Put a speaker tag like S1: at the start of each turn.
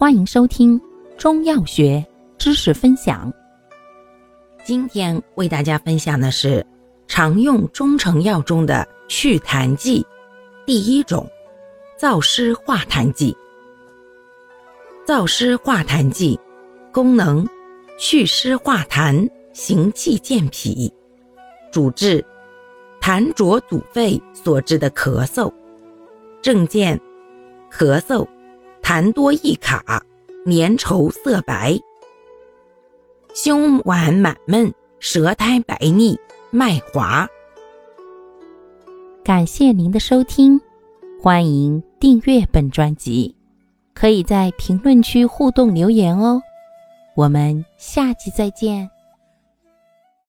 S1: 欢迎收听中药学知识分享。今天为大家分享的是常用中成药中的祛痰剂，第一种燥湿化痰剂。燥湿化痰剂功能祛湿化痰，行气健脾，主治痰浊阻肺所致的咳嗽。症见咳嗽。痰多易卡，粘稠色白，胸脘满闷，舌苔白腻，脉滑。
S2: 感谢您的收听，欢迎订阅本专辑，可以在评论区互动留言哦。我们下期再见。